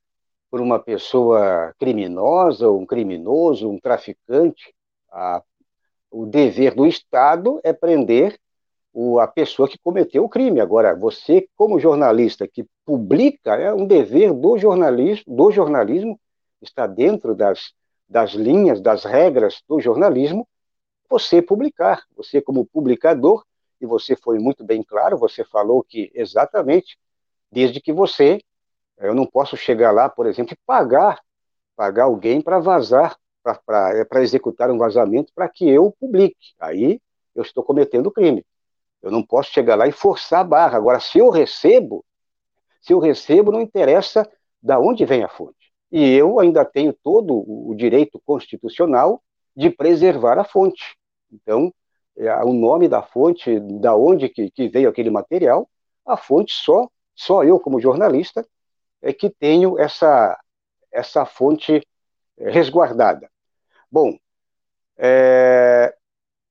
por uma pessoa criminosa, um criminoso, um traficante, a, o dever do Estado é prender o, a pessoa que cometeu o crime. Agora, você, como jornalista que publica, é um dever do jornalismo, do jornalismo está dentro das, das linhas, das regras do jornalismo, você publicar. Você, como publicador, e você foi muito bem claro, você falou que exatamente, desde que você, eu não posso chegar lá, por exemplo, e pagar, pagar alguém para vazar para executar um vazamento para que eu publique. Aí eu estou cometendo crime. Eu não posso chegar lá e forçar a barra. Agora, se eu recebo, se eu recebo, não interessa da onde vem a fonte. E eu ainda tenho todo o direito constitucional de preservar a fonte. Então, é, o nome da fonte, da onde que, que veio aquele material, a fonte só, só eu como jornalista é que tenho essa essa fonte resguardada. Bom, é,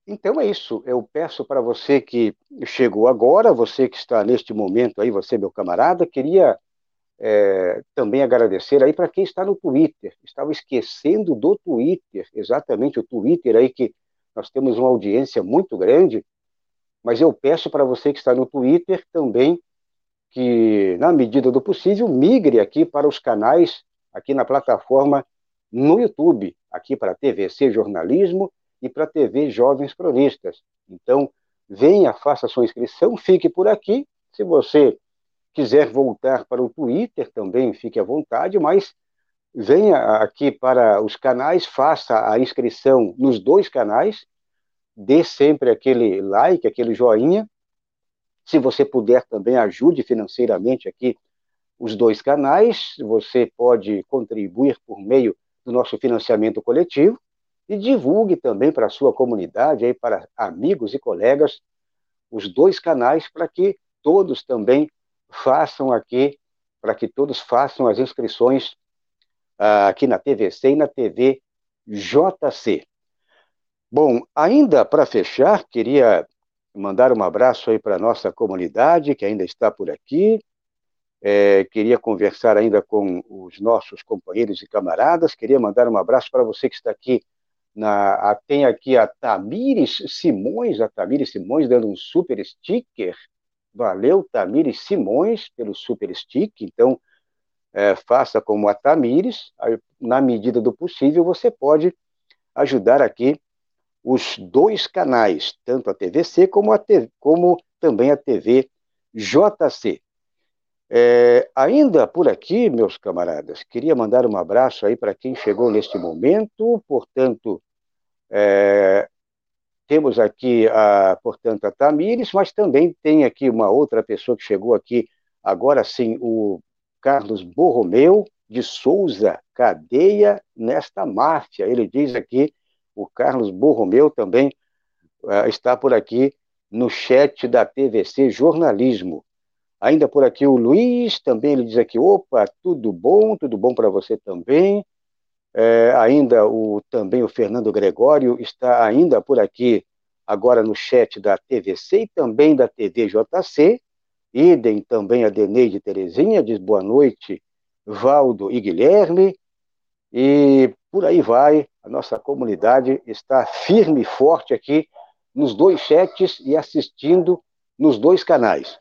então é isso. Eu peço para você que chegou agora, você que está neste momento aí, você meu camarada, queria é, também agradecer aí para quem está no Twitter. Estava esquecendo do Twitter, exatamente o Twitter aí que nós temos uma audiência muito grande, mas eu peço para você que está no Twitter também que, na medida do possível, migre aqui para os canais, aqui na plataforma no YouTube, aqui para a TVC Jornalismo e para a TV Jovens Cronistas. Então, venha, faça sua inscrição, fique por aqui. Se você quiser voltar para o Twitter, também fique à vontade, mas venha aqui para os canais, faça a inscrição nos dois canais, dê sempre aquele like, aquele joinha. Se você puder também ajude financeiramente aqui os dois canais, você pode contribuir por meio do nosso financiamento coletivo e divulgue também para a sua comunidade, aí para amigos e colegas, os dois canais para que todos também façam aqui, para que todos façam as inscrições aqui na TVC e na TV JC. Bom, ainda para fechar, queria mandar um abraço aí para a nossa comunidade que ainda está por aqui. É, queria conversar ainda com os nossos companheiros e camaradas. Queria mandar um abraço para você que está aqui. Na, a, tem aqui a Tamires Simões, a Tamires Simões dando um super sticker. Valeu, Tamires Simões, pelo super sticker. Então, é, faça como a Tamires, na medida do possível, você pode ajudar aqui os dois canais, tanto a TVC como, a como também a TV JC. É, ainda por aqui, meus camaradas, queria mandar um abraço aí para quem chegou neste momento, portanto, é, temos aqui, a, portanto, a Tamires, mas também tem aqui uma outra pessoa que chegou aqui, agora sim, o Carlos Borromeu de Souza, cadeia nesta máfia. Ele diz aqui, o Carlos Borromeu também uh, está por aqui no chat da TVC Jornalismo. Ainda por aqui o Luiz, também ele diz aqui, opa, tudo bom, tudo bom para você também. É, ainda o também o Fernando Gregório está ainda por aqui agora no chat da TVC e também da TVJC. Idem também a Deneide Terezinha, diz boa noite, Valdo e Guilherme. E por aí vai, a nossa comunidade está firme e forte aqui nos dois chats e assistindo nos dois canais.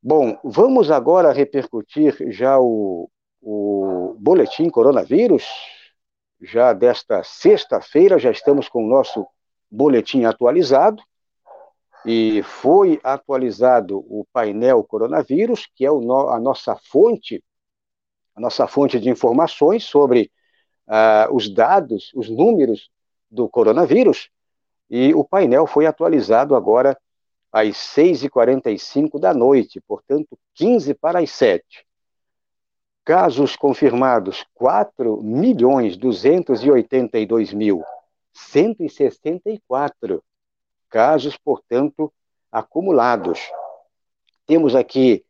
Bom, vamos agora repercutir já o, o boletim coronavírus. Já desta sexta-feira, já estamos com o nosso boletim atualizado e foi atualizado o painel coronavírus, que é no, a nossa fonte, a nossa fonte de informações sobre uh, os dados, os números do coronavírus, e o painel foi atualizado agora às 6h45 da noite, portanto, 15 para as 7. Casos confirmados, 4 milhões 282 mil 164 casos, portanto, acumulados. Temos aqui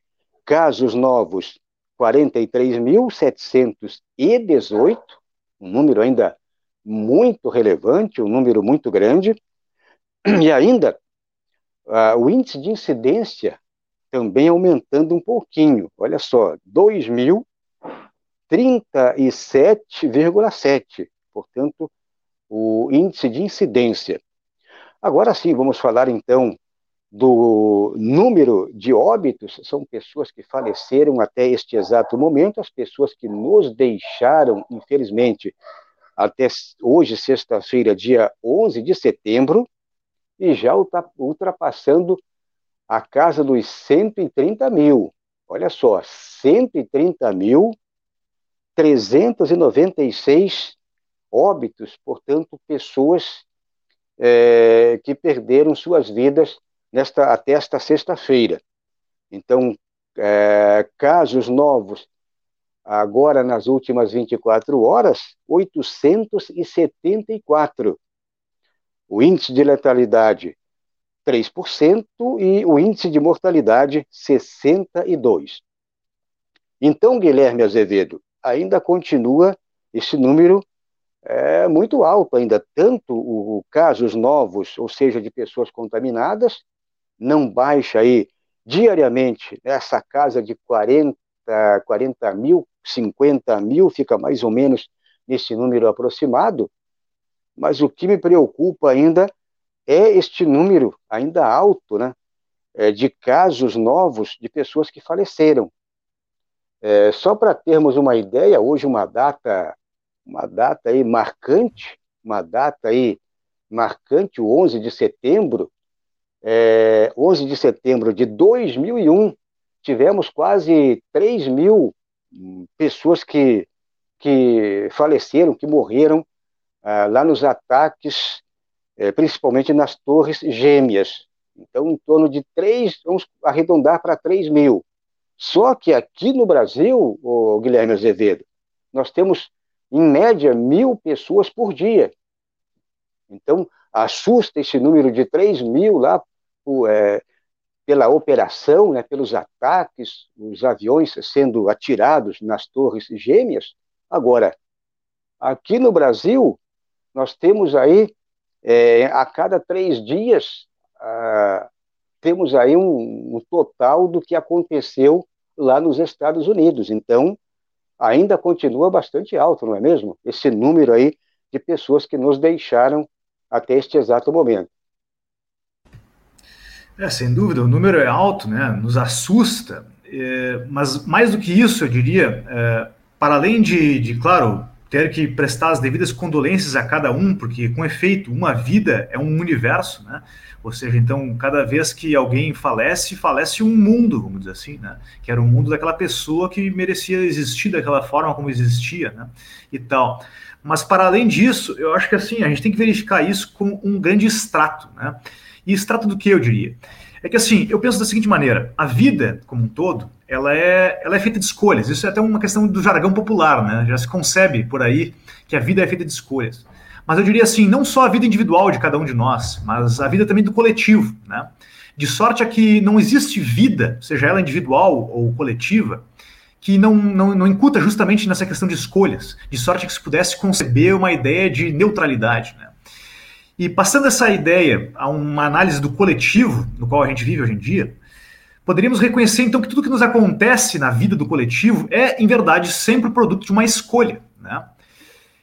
casos novos, 43.718, um número ainda muito relevante, um número muito grande, e ainda uh, o índice de incidência também aumentando um pouquinho. Olha só, 2.037,7, portanto, o índice de incidência. Agora sim, vamos falar então do número de óbitos, são pessoas que faleceram até este exato momento, as pessoas que nos deixaram, infelizmente, até hoje, sexta-feira, dia 11 de setembro, e já ultrapassando a casa dos 130 mil. Olha só, 130 mil 396 óbitos, portanto, pessoas é, que perderam suas vidas nesta, até esta sexta-feira. Então, é, casos novos, agora nas últimas 24 horas, 874. O índice de letalidade, 3%, e o índice de mortalidade, 62%. Então, Guilherme Azevedo, ainda continua esse número é muito alto ainda, tanto o, casos novos, ou seja, de pessoas contaminadas, não baixa aí diariamente. Essa casa de 40, 40 mil, 50 mil, fica mais ou menos nesse número aproximado, mas o que me preocupa ainda é este número ainda alto, né, é, de casos novos de pessoas que faleceram. É, só para termos uma ideia, hoje uma data, uma data aí marcante, uma data aí marcante, o 11 de setembro, é, 11 de setembro de 2001, tivemos quase 3 mil pessoas que, que faleceram, que morreram ah, lá nos ataques, é, principalmente nas torres gêmeas. Então, em torno de 3, vamos arredondar para 3 mil. Só que aqui no Brasil, o Guilherme Azevedo, nós temos, em média, mil pessoas por dia. Então, assusta esse número de 3 mil lá é, pela operação, né, pelos ataques, os aviões sendo atirados nas torres gêmeas. Agora, aqui no Brasil, nós temos aí, é, a cada três dias, ah, temos aí um, um total do que aconteceu lá nos Estados Unidos. Então, ainda continua bastante alto, não é mesmo? Esse número aí de pessoas que nos deixaram até este exato momento. É, sem dúvida, o número é alto, né? Nos assusta. É, mas mais do que isso, eu diria, é, para além de, de, claro, ter que prestar as devidas condolências a cada um, porque com efeito, uma vida é um universo, né? Ou seja, então, cada vez que alguém falece, falece um mundo, vamos dizer assim, né? Que era o um mundo daquela pessoa que merecia existir daquela forma como existia, né? E tal. Mas, para além disso, eu acho que, assim, a gente tem que verificar isso com um grande extrato, né? E extrato do que, eu diria? É que, assim, eu penso da seguinte maneira, a vida, como um todo, ela é, ela é feita de escolhas. Isso é até uma questão do jargão popular, né? Já se concebe por aí que a vida é feita de escolhas mas eu diria assim, não só a vida individual de cada um de nós, mas a vida também do coletivo, né? De sorte a que não existe vida, seja ela individual ou coletiva, que não, não, não incuta justamente nessa questão de escolhas, de sorte que se pudesse conceber uma ideia de neutralidade, né? E passando essa ideia a uma análise do coletivo no qual a gente vive hoje em dia, poderíamos reconhecer então que tudo que nos acontece na vida do coletivo é, em verdade, sempre produto de uma escolha, né?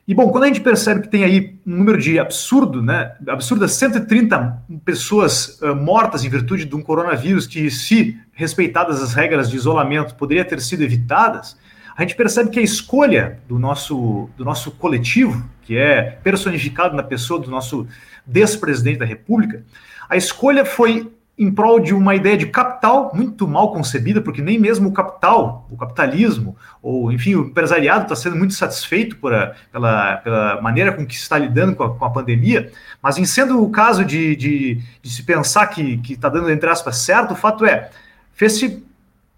E bom, quando a gente percebe que tem aí um número de absurdo, né, absurdas 130 pessoas uh, mortas em virtude de um coronavírus que, se respeitadas as regras de isolamento, poderia ter sido evitadas, a gente percebe que a escolha do nosso, do nosso coletivo, que é personificado na pessoa do nosso despresidente da República, a escolha foi em prol de uma ideia de capital muito mal concebida, porque nem mesmo o capital, o capitalismo, ou enfim, o empresariado está sendo muito satisfeito a, pela, pela maneira com que está lidando com a, com a pandemia, mas em sendo o caso de, de, de se pensar que está dando, entre aspas, certo, o fato é, fez-se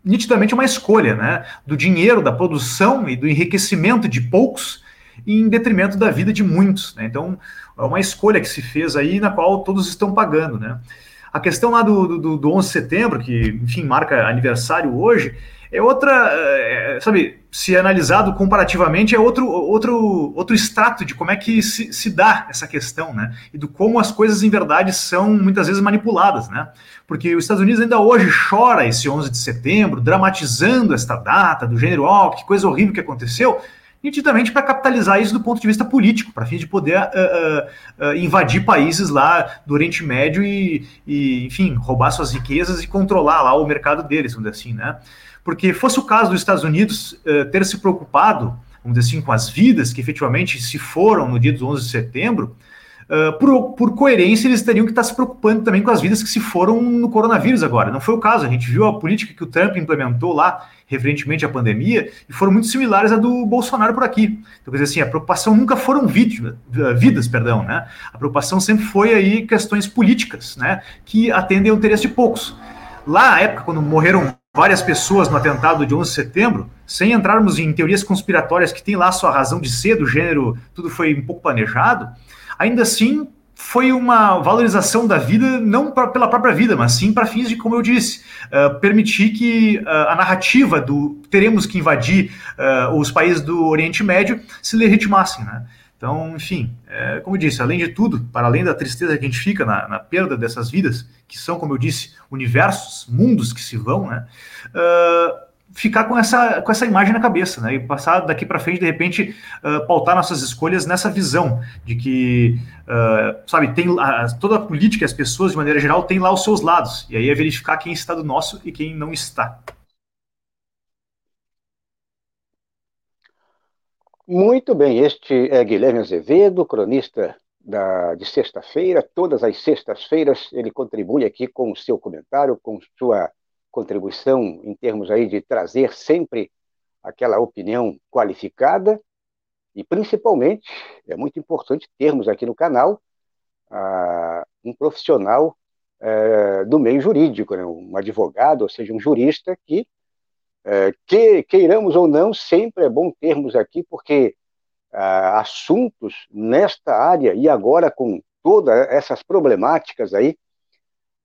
nitidamente uma escolha né, do dinheiro, da produção e do enriquecimento de poucos em detrimento da vida de muitos. Né? Então, é uma escolha que se fez aí na qual todos estão pagando, né? A questão lá do, do, do 11 de setembro, que, enfim, marca aniversário hoje, é outra, é, sabe, se analisado comparativamente, é outro, outro, outro extrato de como é que se, se dá essa questão, né? E do como as coisas, em verdade, são muitas vezes manipuladas, né? Porque os Estados Unidos ainda hoje chora esse 11 de setembro, dramatizando esta data, do gênero, oh, que coisa horrível que aconteceu, nitidamente para capitalizar isso do ponto de vista político, para fim de poder uh, uh, uh, invadir países lá do Oriente Médio e, e, enfim, roubar suas riquezas e controlar lá o mercado deles, vamos dizer assim, né? Porque fosse o caso dos Estados Unidos ter se preocupado, vamos dizer assim, com as vidas que efetivamente se foram no dia dos 11 de setembro, uh, por, por, coerência, eles teriam que estar se preocupando também com as vidas que se foram no coronavírus agora. Não foi o caso. A gente viu a política que o Trump implementou lá referentemente à pandemia e foram muito similares à do Bolsonaro por aqui. Então, quer dizer assim, a preocupação nunca foram vítimas, vidas, perdão, né? A preocupação sempre foi aí questões políticas, né? Que atendem ao interesse de poucos. Lá, na época, quando morreram várias pessoas no atentado de 11 de setembro, sem entrarmos em teorias conspiratórias que tem lá sua razão de ser, do gênero, tudo foi um pouco planejado, ainda assim foi uma valorização da vida, não pra, pela própria vida, mas sim para fins de, como eu disse, uh, permitir que uh, a narrativa do teremos que invadir uh, os países do Oriente Médio se legitimassem, né? Então, enfim, é, como eu disse, além de tudo, para além da tristeza que a gente fica na, na, perda dessas vidas, que são, como eu disse, universos, mundos que se vão, né? Uh, ficar com essa, com essa imagem na cabeça, né? E passar daqui para frente, de repente, uh, pautar nossas escolhas nessa visão de que, uh, sabe, tem toda a política, as pessoas, de maneira geral, tem lá os seus lados. E aí é verificar quem está do nosso e quem não está. Muito bem, este é Guilherme Azevedo, cronista da, de sexta-feira. Todas as sextas-feiras ele contribui aqui com o seu comentário, com sua contribuição em termos aí de trazer sempre aquela opinião qualificada e principalmente é muito importante termos aqui no canal ah, um profissional eh, do meio jurídico, né? um advogado, ou seja, um jurista que é, que, queiramos ou não, sempre é bom termos aqui, porque ah, assuntos nesta área, e agora com todas essas problemáticas aí,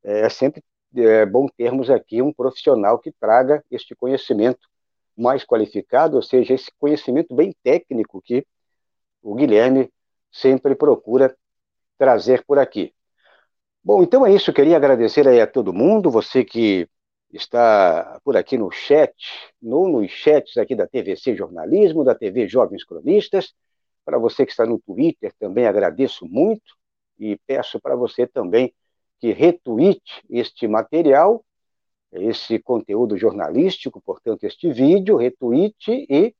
é sempre é bom termos aqui um profissional que traga este conhecimento mais qualificado, ou seja, esse conhecimento bem técnico que o Guilherme sempre procura trazer por aqui. Bom, então é isso, queria agradecer aí a todo mundo, você que está por aqui no chat, no, nos chats aqui da TVC Jornalismo, da TV Jovens Cronistas. Para você que está no Twitter, também agradeço muito e peço para você também que retweete este material, esse conteúdo jornalístico, portanto, este vídeo, retweete e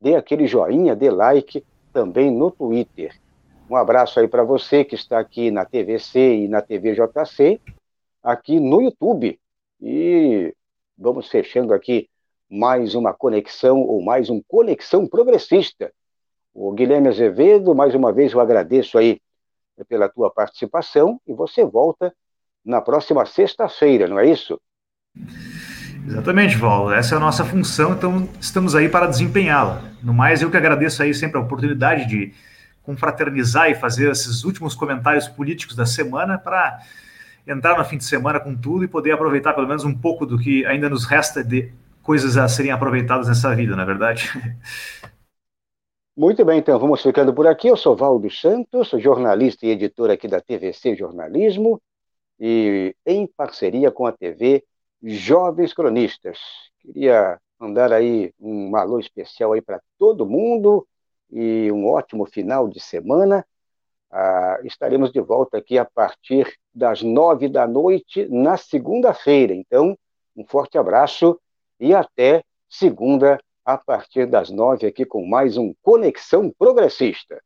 dê aquele joinha, dê like também no Twitter. Um abraço aí para você que está aqui na TVC e na TVJC, aqui no YouTube. E vamos fechando aqui mais uma conexão, ou mais um Conexão Progressista. O Guilherme Azevedo, mais uma vez eu agradeço aí pela tua participação e você volta na próxima sexta-feira, não é isso? Exatamente, Val. Essa é a nossa função, então estamos aí para desempenhá-la. No mais, eu que agradeço aí sempre a oportunidade de confraternizar e fazer esses últimos comentários políticos da semana para entrar no fim de semana com tudo e poder aproveitar pelo menos um pouco do que ainda nos resta de coisas a serem aproveitadas nessa vida, na é verdade. Muito bem, então vamos ficando por aqui. Eu sou Valdo Santos, jornalista e editor aqui da TVC Jornalismo e em parceria com a TV Jovens Cronistas. Queria mandar aí um alô especial aí para todo mundo e um ótimo final de semana. Ah, estaremos de volta aqui a partir das nove da noite na segunda-feira. Então, um forte abraço e até segunda a partir das nove aqui com mais um Conexão Progressista.